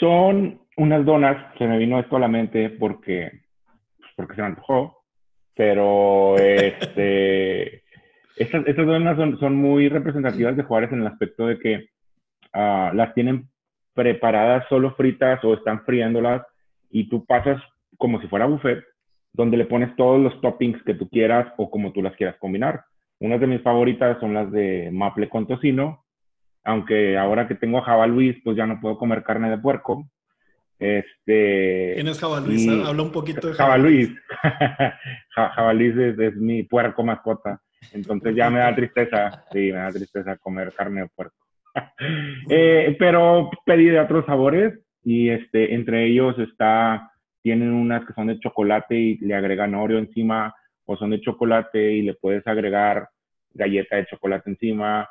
Son unas donas, se me vino esto a la mente porque, pues, porque se me antojó, pero este, [LAUGHS] estas, estas donas son, son, muy representativas de Juárez en el aspecto de que uh, las tienen preparadas solo fritas o están friándolas y tú pasas como si fuera buffet, donde le pones todos los toppings que tú quieras o como tú las quieras combinar. Unas de mis favoritas son las de maple con tocino, aunque ahora que tengo a Java Luis, pues ya no puedo comer carne de puerco. Este, ¿Quién es Java Luis? Habla un poquito de Java, Luis. Java Luis es, mi puerco mascota. Entonces ya me da tristeza, sí, me da tristeza comer carne de puerco. [LAUGHS] Eh, pero pedí de otros sabores y este, entre ellos está, tienen unas que son de chocolate y le agregan Oreo encima o son de chocolate y le puedes agregar galleta de chocolate encima.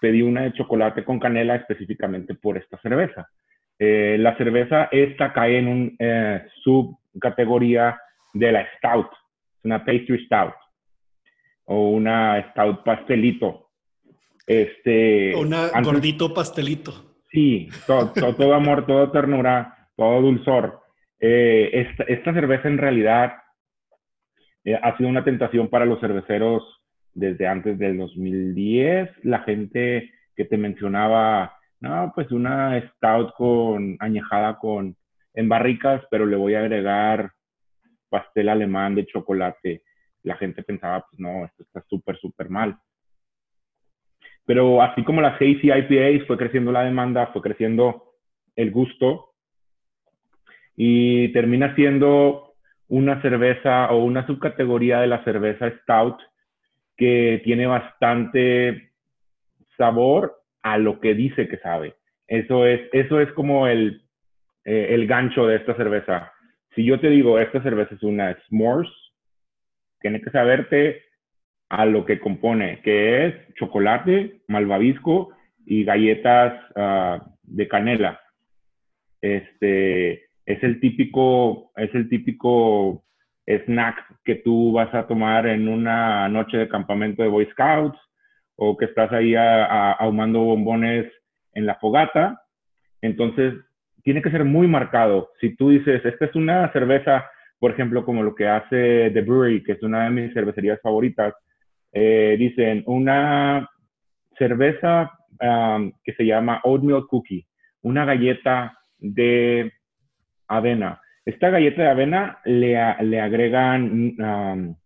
Pedí una de chocolate con canela específicamente por esta cerveza. Eh, la cerveza esta cae en un eh, subcategoría de la stout, es una pastry stout o una stout pastelito. Este, Una gordito pastelito. Sí, todo, todo, amor, todo ternura, todo dulzor. Eh, esta, esta, cerveza en realidad eh, ha sido una tentación para los cerveceros desde antes del 2010. La gente que te mencionaba, no, pues una stout con añejada con en barricas, pero le voy a agregar pastel alemán de chocolate. La gente pensaba, pues no, esto está súper, súper mal. Pero así como las hazy IPAs fue creciendo la demanda, fue creciendo el gusto y termina siendo una cerveza o una subcategoría de la cerveza stout que tiene bastante sabor a lo que dice que sabe. Eso es, eso es como el, eh, el gancho de esta cerveza. Si yo te digo, esta cerveza es una s'mores, tienes que saberte a lo que compone, que es chocolate, malvavisco y galletas ah, de canela. Este es el típico, es el típico snack que tú vas a tomar en una noche de campamento de Boy Scouts o que estás ahí ahumando bombones en la fogata. Entonces, tiene que ser muy marcado. Si tú dices, esta es una cerveza, por ejemplo, como lo que hace The Brewery, que es una de mis cervecerías favoritas, eh, dicen una cerveza um, que se llama Oatmeal Cookie, una galleta de avena. Esta galleta de avena le, le agregan um,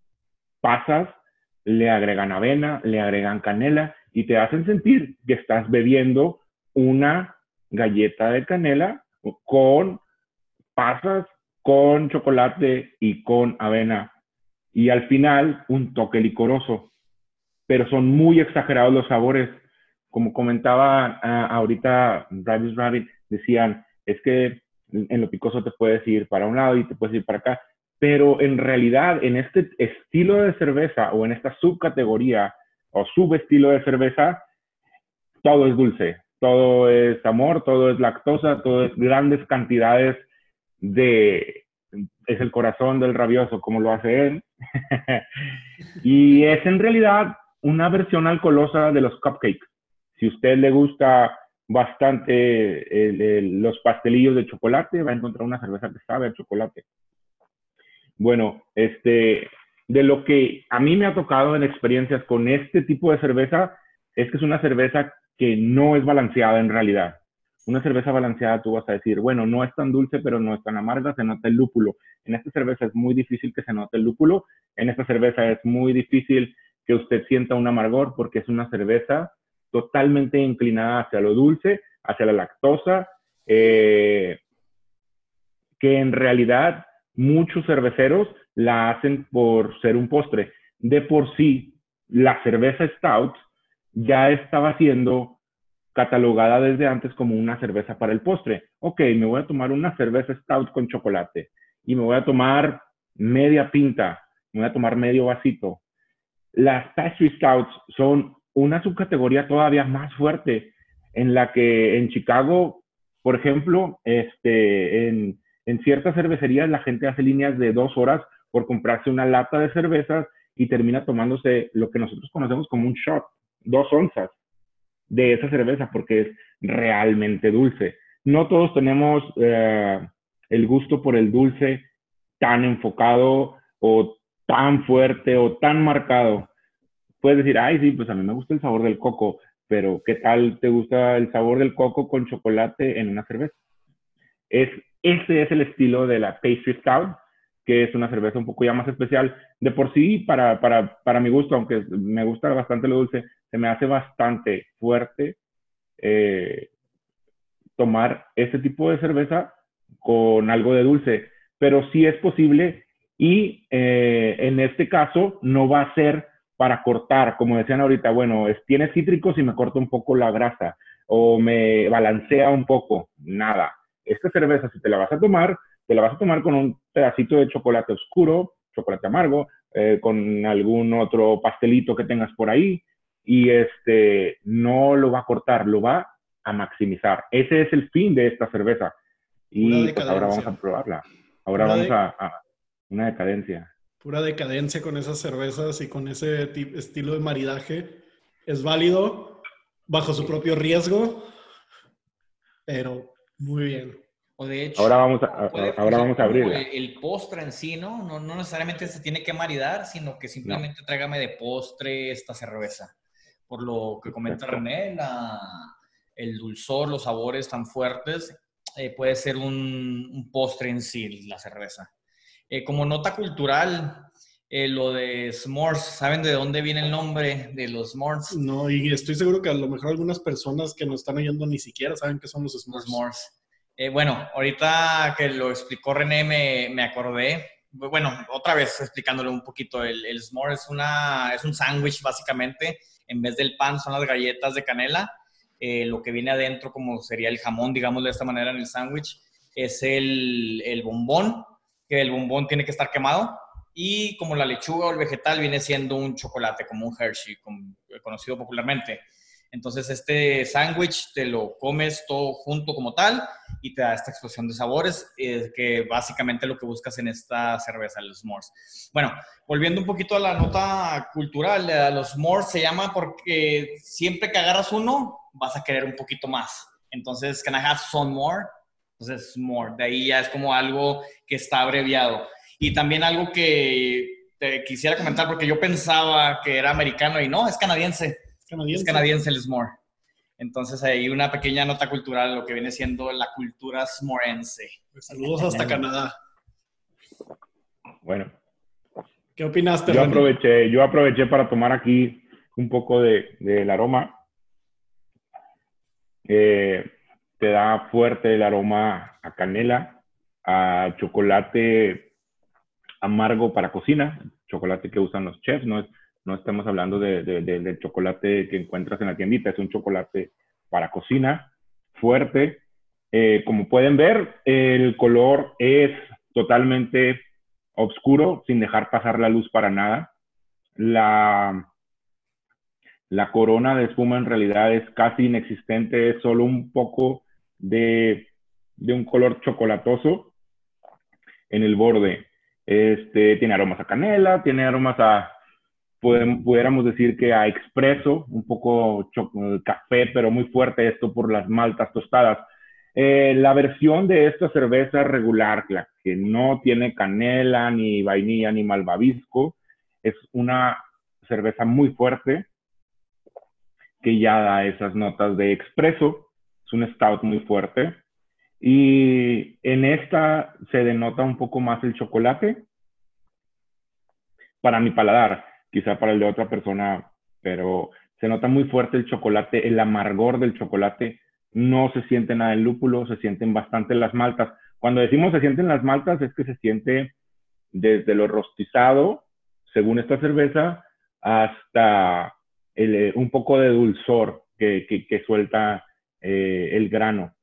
pasas, le agregan avena, le agregan canela y te hacen sentir que estás bebiendo una galleta de canela con pasas, con chocolate y con avena. Y al final un toque licoroso. Pero son muy exagerados los sabores. Como comentaba ah, ahorita Rabbit Rabbit, decían, es que en lo picoso te puedes ir para un lado y te puedes ir para acá. Pero en realidad, en este estilo de cerveza o en esta subcategoría o subestilo de cerveza, todo es dulce todo es amor, todo es lactosa, todo es grandes cantidades de, es el corazón del rabioso, como lo hace él. [LAUGHS] y es en realidad una versión alcoholosa de los cupcakes. Si a usted le gusta bastante los pastelillos de chocolate, va a encontrar una cerveza que sabe a chocolate. Bueno, este, de lo que a mí me ha tocado en experiencias con este tipo de cerveza, es que es una cerveza que no es balanceada en realidad. Una cerveza balanceada tú vas a decir, bueno, no es tan dulce, pero no es tan amarga, se nota el lúpulo. En esta cerveza es muy difícil que se note el lúpulo. En esta cerveza es muy difícil que usted sienta un amargor porque es una cerveza totalmente inclinada hacia lo dulce, hacia la lactosa, eh, que en realidad muchos cerveceros la hacen por ser un postre. De por sí, la cerveza stout ya estaba siendo catalogada desde antes como una cerveza para el postre. Ok, me voy a tomar una cerveza stout con chocolate y me voy a tomar media pinta, me voy a tomar medio vasito. Las pastry stouts son una subcategoría todavía más fuerte en la que en Chicago, por ejemplo, este, en, en ciertas cervecerías la gente hace líneas de dos horas por comprarse una lata de cervezas y termina tomándose lo que nosotros conocemos como un shot dos onzas de esa cerveza porque es realmente dulce. No todos tenemos eh, el gusto por el dulce tan enfocado o tan fuerte o tan marcado. Puedes decir, ay, sí, pues a mí me gusta el sabor del coco, pero ¿qué tal te gusta el sabor del coco con chocolate en una cerveza? Es, ese es el estilo de la Pastry Stout, que es una cerveza un poco ya más especial. De por sí, para, para, para mi gusto, aunque me gusta bastante lo dulce, se me hace bastante fuerte eh, tomar ese tipo de cerveza con algo de dulce, pero sí es posible y eh, en este caso no va a ser para cortar, como decían ahorita, bueno, es, tiene cítricos y me corta un poco la grasa o me balancea un poco, nada. Esta cerveza, si te la vas a tomar, te la vas a tomar con un pedacito de chocolate oscuro, chocolate amargo, eh, con algún otro pastelito que tengas por ahí, y este, no lo va a cortar, lo va a maximizar. Ese es el fin de esta cerveza. Y pues, ahora vamos a probarla. Ahora vamos a, una decadencia. Pura decadencia con esas cervezas y con ese estilo de maridaje. Es válido bajo su propio riesgo, pero muy bien. O de hecho, ahora vamos a, ahora vamos a abrir. El, postre en sí, ¿no? ¿no? ¿no? necesariamente se tiene que maridar, sino que simplemente tráigame de postre esta cerveza por lo que comenta René, el dulzor, los sabores tan fuertes, eh, puede ser un, postre en sí, la cerveza. Eh, como nota cultural, eh, lo de s'mores, ¿saben de dónde viene el nombre de los s'mores? No, y estoy seguro que a lo mejor algunas personas que nos están oyendo ni siquiera saben qué son los s'mores. bueno, ahorita que lo explicó René me, me acordé. Bueno, otra vez explicándole un poquito, el, el s'more es, una, es un sándwich básicamente. En vez del pan son las galletas de canela. Eh, lo que viene adentro, como sería el jamón, digamos de esta manera en el sándwich, es el, el bombón, que el bombón tiene que estar quemado. Y como la lechuga o el vegetal viene siendo un chocolate, como un Hershey, conocido popularmente. Entonces este sándwich te lo comes todo junto como tal y te da esta explosión de sabores, eh, que básicamente lo que buscas en esta cerveza, los s'mores. Bueno, volviendo un poquito a la nota cultural, los s'mores se llama porque siempre que agarras uno, vas a querer un poquito más. Entonces, can I have some more? Entonces, more. De ahí ya es como algo que está abreviado. Y también algo que te quisiera comentar, porque yo pensaba que era americano y no, es canadiense. Es canadiense el s'more. Entonces hay una pequeña nota cultural, lo que viene siendo la cultura s'morense. Pues saludos hasta Canadá. Bueno. ¿Qué opinaste? Yo aproveché, yo aproveché para tomar aquí un poco del de, aroma. Eh, te da fuerte el aroma a canela, a chocolate amargo para cocina, chocolate que usan los chefs, no es no estamos hablando de, del chocolate que encuentras en la tiendita, es un chocolate para cocina, fuerte. Eh, como pueden ver, el color es totalmente oscuro, sin dejar pasar la luz para nada. La corona de espuma en realidad es casi inexistente, es solo un poco de, de un color chocolatoso en el borde. Este, tiene aromas a canela, tiene aromas a pudiéramos decir que a expreso, un poco café, pero muy fuerte esto por las maltas tostadas. Eh, la versión de esta cerveza regular, la que no tiene canela, ni vainilla, ni malvavisco, es una cerveza muy fuerte que ya da esas notas de expreso. Es un stout muy fuerte. Y en esta se denota un poco más el chocolate para mi paladar quizá para el de otra persona, pero se nota muy fuerte el chocolate, el amargor del chocolate, no se siente nada el lúpulo, se sienten bastante las maltas. Cuando decimos se sienten las maltas es que se siente desde lo rostizado, según esta cerveza, hasta eh, un poco de dulzor que, que, suelta eh, el grano.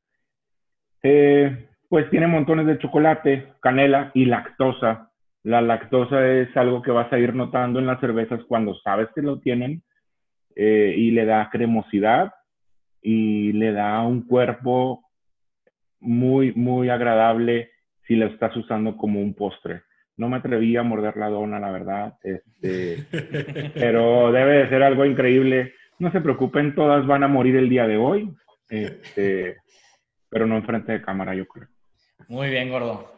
Eh, pues tiene montones de chocolate, canela y lactosa, la lactosa es algo que vas a ir notando en las cervezas cuando sabes que lo tienen eh, y le da cremosidad y le da un cuerpo muy, muy agradable si lo estás usando como un postre. No me atreví a morder la dona, la verdad, este, [LAUGHS] pero debe de ser algo increíble. No se preocupen, todas van a morir el día de hoy, este, pero no enfrente de cámara, yo creo. Muy bien, gordo.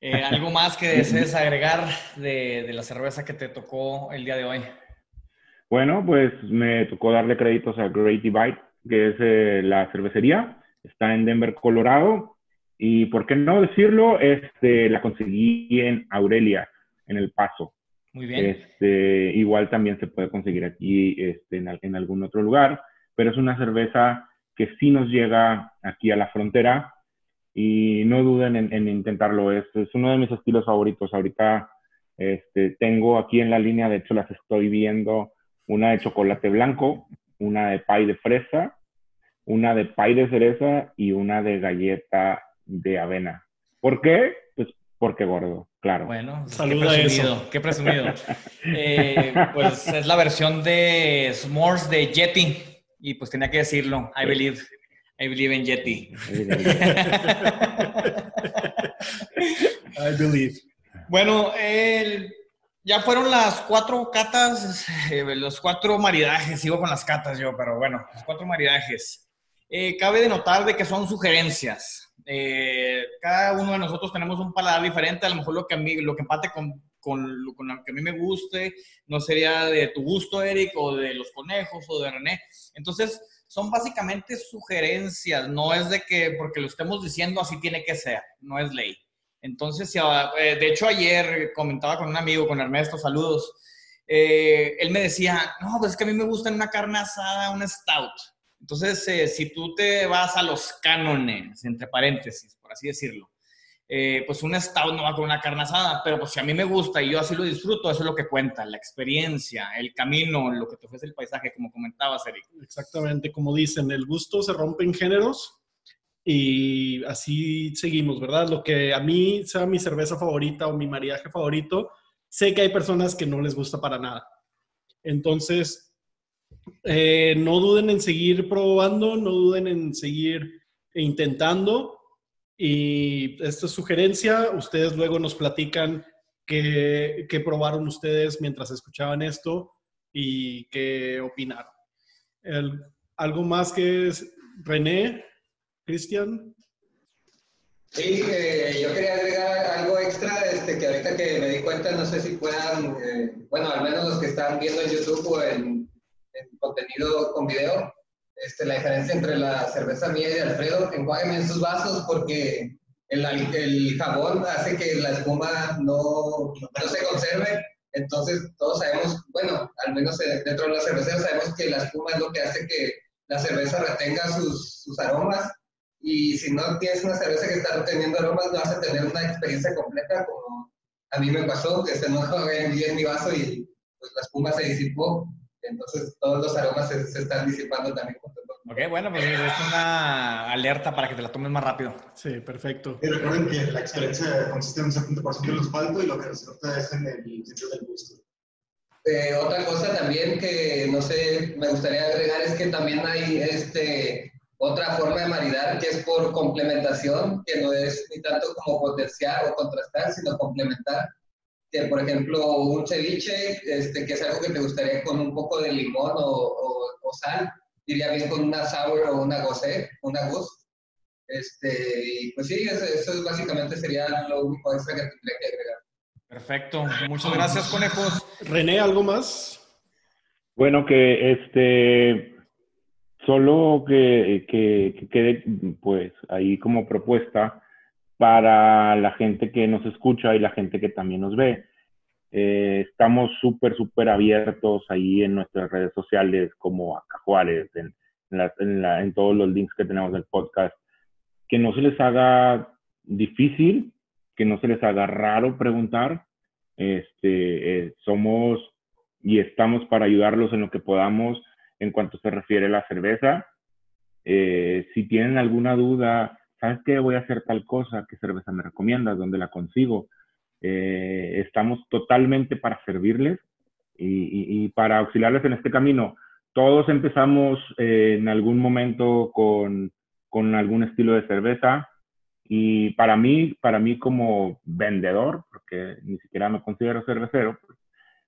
Eh, ¿Algo más que desees agregar de, la cerveza que te tocó el día de hoy? Bueno, pues me tocó darle créditos a Great Divide, que es eh, la cervecería. Está en Denver, Colorado. Y por qué no decirlo, este, la conseguí en Aurelia, en El Paso. Muy bien. Este, igual también se puede conseguir aquí este, en, en algún otro lugar, pero es una cerveza que sí nos llega aquí a la frontera y no duden en, intentarlo. Es, es, uno de mis estilos favoritos. Ahorita este, tengo aquí en la línea, de hecho las estoy viendo, una de chocolate blanco, una de pay de fresa, una de pay de cereza y una de galleta de avena. ¿Por qué? Pues porque gordo, claro. Bueno, qué presumido, qué presumido. [LAUGHS] Eh, pues es la versión de S'mores de Yeti y pues tenía que decirlo, I believe. I believe in Yeti. I believe. Bueno, ya fueron las cuatro catas, eh, los cuatro maridajes, sigo con las catas yo, pero bueno, los cuatro maridajes. Eh, cabe de notar de que son sugerencias. Eh, cada uno de nosotros tenemos un paladar diferente, a lo mejor lo que, a mí, lo que empate con, con, con que a mí me guste no sería de tu gusto, Eric, o de los conejos, o de René. Entonces, son básicamente sugerencias, no es de que porque lo estemos diciendo así tiene que ser, no es ley. Entonces, eh, de hecho ayer comentaba con un amigo, con Ernesto, saludos, eh, él me decía, no, pues es que a mí me gusta una carne asada, una stout. Entonces, eh, si tú te vas a los cánones, entre paréntesis, por así decirlo, eh, pues un stout no va con una carne asada, pero pues si a mí me gusta y yo así lo disfruto, eso es lo que cuenta, la experiencia, el camino, lo que te ofrece el paisaje, como comentabas, Eric. Exactamente, como dicen, el gusto se rompe en géneros y así seguimos, ¿verdad? Lo que a mí sea mi cerveza favorita o mi mariaje favorito, sé que hay personas que no les gusta para nada. Entonces, eh, no duden en seguir probando, no duden en seguir intentando y esta sugerencia, ustedes luego nos platican qué, probaron ustedes mientras escuchaban esto y qué opinaron. ¿Algo más que es René, Cristian? Sí, eh, yo quería agregar algo extra, este, que ahorita que me di cuenta, no sé si puedan, eh, bueno, al menos los que están viendo en YouTube o en, en contenido con video, este, la diferencia entre la cerveza mía y de Alfredo, enjuáguenme en sus vasos porque el, el, jabón hace que la espuma no, no se conserve. Entonces, todos sabemos, bueno, al menos dentro de la cerveza sabemos que la espuma es lo que hace que la cerveza retenga sus, sus aromas. Y si no tienes una cerveza que está reteniendo aromas, no vas a tener una experiencia completa como a mí me pasó, que se enojó bien mi vaso y pues la espuma se disipó. Entonces todos los aromas se, están disipando también. Ok, bueno, pues es una alerta para que te la tomes más rápido. Sí, perfecto. Y recuerden que la experiencia consiste en un 70% del asfalto y lo que resulta es en el sitio del gusto. Eh, otra cosa también que, no sé, me gustaría agregar es que también hay este, otra forma de maridar que es por complementación, que no es ni tanto como potenciar o contrastar, sino complementar que, por ejemplo, un ceviche, este, que es algo que te gustaría con un poco de limón o, o, sal, iría bien con una sour o una gosé, una gus. Este, y pues sí, eso, eso, básicamente sería lo único extra que tendría que agregar. Perfecto, muchas gracias, conejos. René, ¿algo más? Bueno, que este, solo que, que, que quede pues ahí como propuesta para la gente que nos escucha y la gente que también nos ve. Eh, estamos súper, súper abiertos ahí en nuestras redes sociales como Acá Juárez, en, en, todos los links que tenemos del podcast. Que no se les haga difícil, que no se les haga raro preguntar. Este, eh, somos y estamos para ayudarlos en lo que podamos en cuanto se refiere a la cerveza. Eh, si tienen alguna duda, ¿sabes qué? Voy a hacer tal cosa, ¿qué cerveza me recomiendas? ¿Dónde la consigo? Eh, estamos totalmente para servirles y, para auxiliarles en este camino. Todos empezamos eh, en algún momento con, algún estilo de cerveza y para mí, para mí como vendedor, porque ni siquiera me considero cervecero,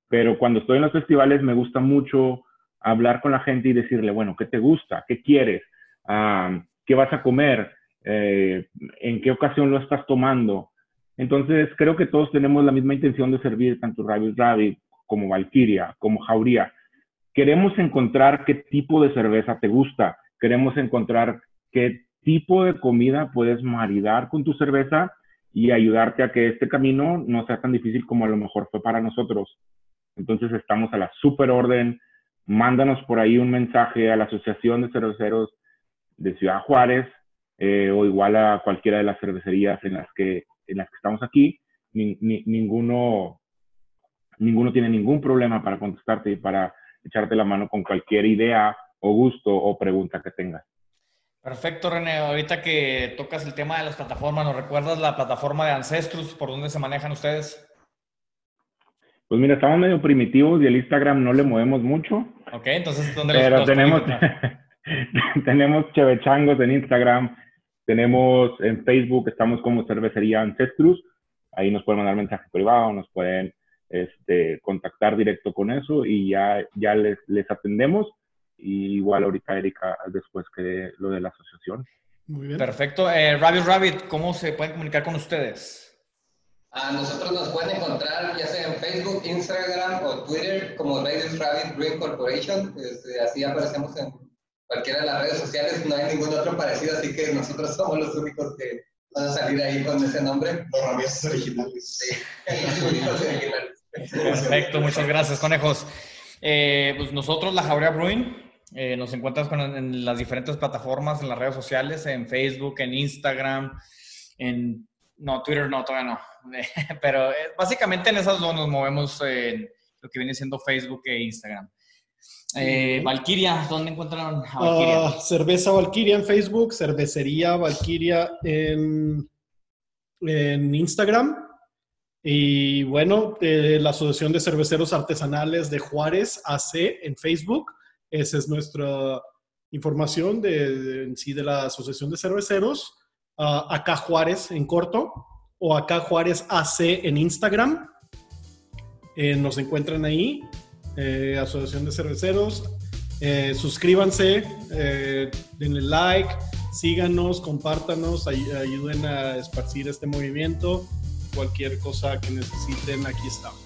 pero cuando estoy en los festivales me gusta mucho hablar con la gente y decirle, bueno, ¿qué te gusta? ¿Qué quieres? Ah, ¿Qué vas a comer? Eh, en qué ocasión lo estás tomando. Entonces, creo que todos tenemos la misma intención de servir, tanto Rabbit Rabbit como Valkyria, como Jauría. Queremos encontrar qué tipo de cerveza te gusta, queremos encontrar qué tipo de comida puedes maridar con tu cerveza y ayudarte a que este camino no sea tan difícil como a lo mejor fue para nosotros. Entonces estamos a la super orden. Mándanos por ahí un mensaje a la Asociación de Cerveceros de Ciudad Juárez eh, o igual a cualquiera de las cervecerías en las que, en las que estamos aquí. ninguno, ninguno tiene ningún problema para contestarte y para echarte la mano con cualquier idea o gusto o pregunta que tengas. Perfecto, René. Ahorita que tocas el tema de las plataformas, ¿nos recuerdas la plataforma de Ancestros? ¿Por dónde se manejan ustedes? Pues mira, estamos medio primitivos y el Instagram no le movemos mucho. Ok, entonces, ¿dónde Pero tenemos, [LAUGHS] tenemos chevechangos en Instagram, tenemos en Facebook, estamos como Cervecería Ancestrus. Ahí nos pueden mandar mensaje privado, nos pueden este, contactar directo con eso y ya, ya les, les atendemos. Y igual ahorita Erika después que lo de la asociación. Muy bien. Perfecto. Eh, Rabbit Rabbit, ¿cómo se pueden comunicar con ustedes? A nosotros nos pueden encontrar ya sea en Facebook, Instagram o Twitter como Rabbit Rabbit Green Corporation. Este, así aparecemos en cualquiera de las redes sociales, no hay ningún otro parecido, así que nosotros somos los únicos que van a salir ahí con ese nombre. Los rabiosos originales. Sí, los únicos originales. Perfecto, muchas gracias, conejos. Eh, pues nosotros, la Jauría Bruin, eh, nos encuentras con, en las diferentes plataformas, en las redes sociales, en Facebook, en Instagram, en No, Twitter no, todavía no. [LAUGHS] Pero eh, básicamente en esas dos nos movemos en lo que viene siendo Facebook e Instagram. Eh, Valkyria, ¿dónde encuentran a Valkyria? Ah, cerveza Valkyria en Facebook, cervecería Valkyria en, en Instagram. Y bueno, eh, la Asociación de Cerveceros Artesanales de Juárez, AC, en Facebook. Esa es nuestra información de, en sí de la Asociación de Cerveceros. Ah, acá Juárez en corto o acá Juárez AC en Instagram. Eh, nos encuentran ahí. Eh, Asociación de Cerveceros. Eh, suscríbanse, eh, denle like, síganos, compártanos, ay- ayuden a esparcir este movimiento. Cualquier cosa que necesiten, aquí estamos.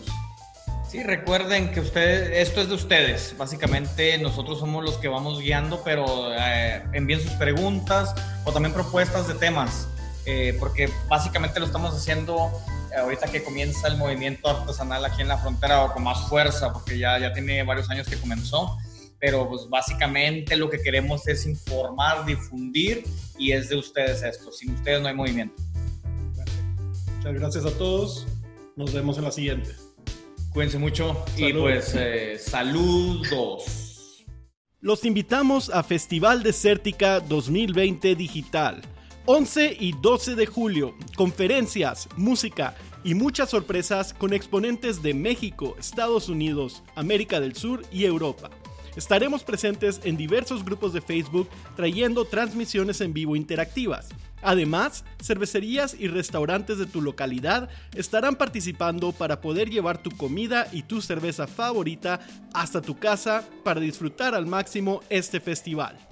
Sí, recuerden que ustedes, esto es de ustedes. Básicamente nosotros somos los que vamos guiando, pero eh, envíen sus preguntas o también propuestas de temas, eh, porque básicamente lo estamos haciendo ahorita que comienza el movimiento artesanal aquí en la frontera o con más fuerza, porque ya, ya tiene varios años que comenzó. Pero pues básicamente lo que queremos es informar, difundir y es de ustedes esto. Sin ustedes no hay movimiento. Muchas gracias a todos. Nos vemos en la siguiente. Cuídense mucho y pues eh, saludos. Los invitamos a Festival Desértica 2020 Digital. 11 y 12 de julio, conferencias, música y muchas sorpresas con exponentes de México, Estados Unidos, América del Sur y Europa. Estaremos presentes en diversos grupos de Facebook trayendo transmisiones en vivo interactivas. Además, cervecerías y restaurantes de tu localidad estarán participando para poder llevar tu comida y tu cerveza favorita hasta tu casa para disfrutar al máximo este festival.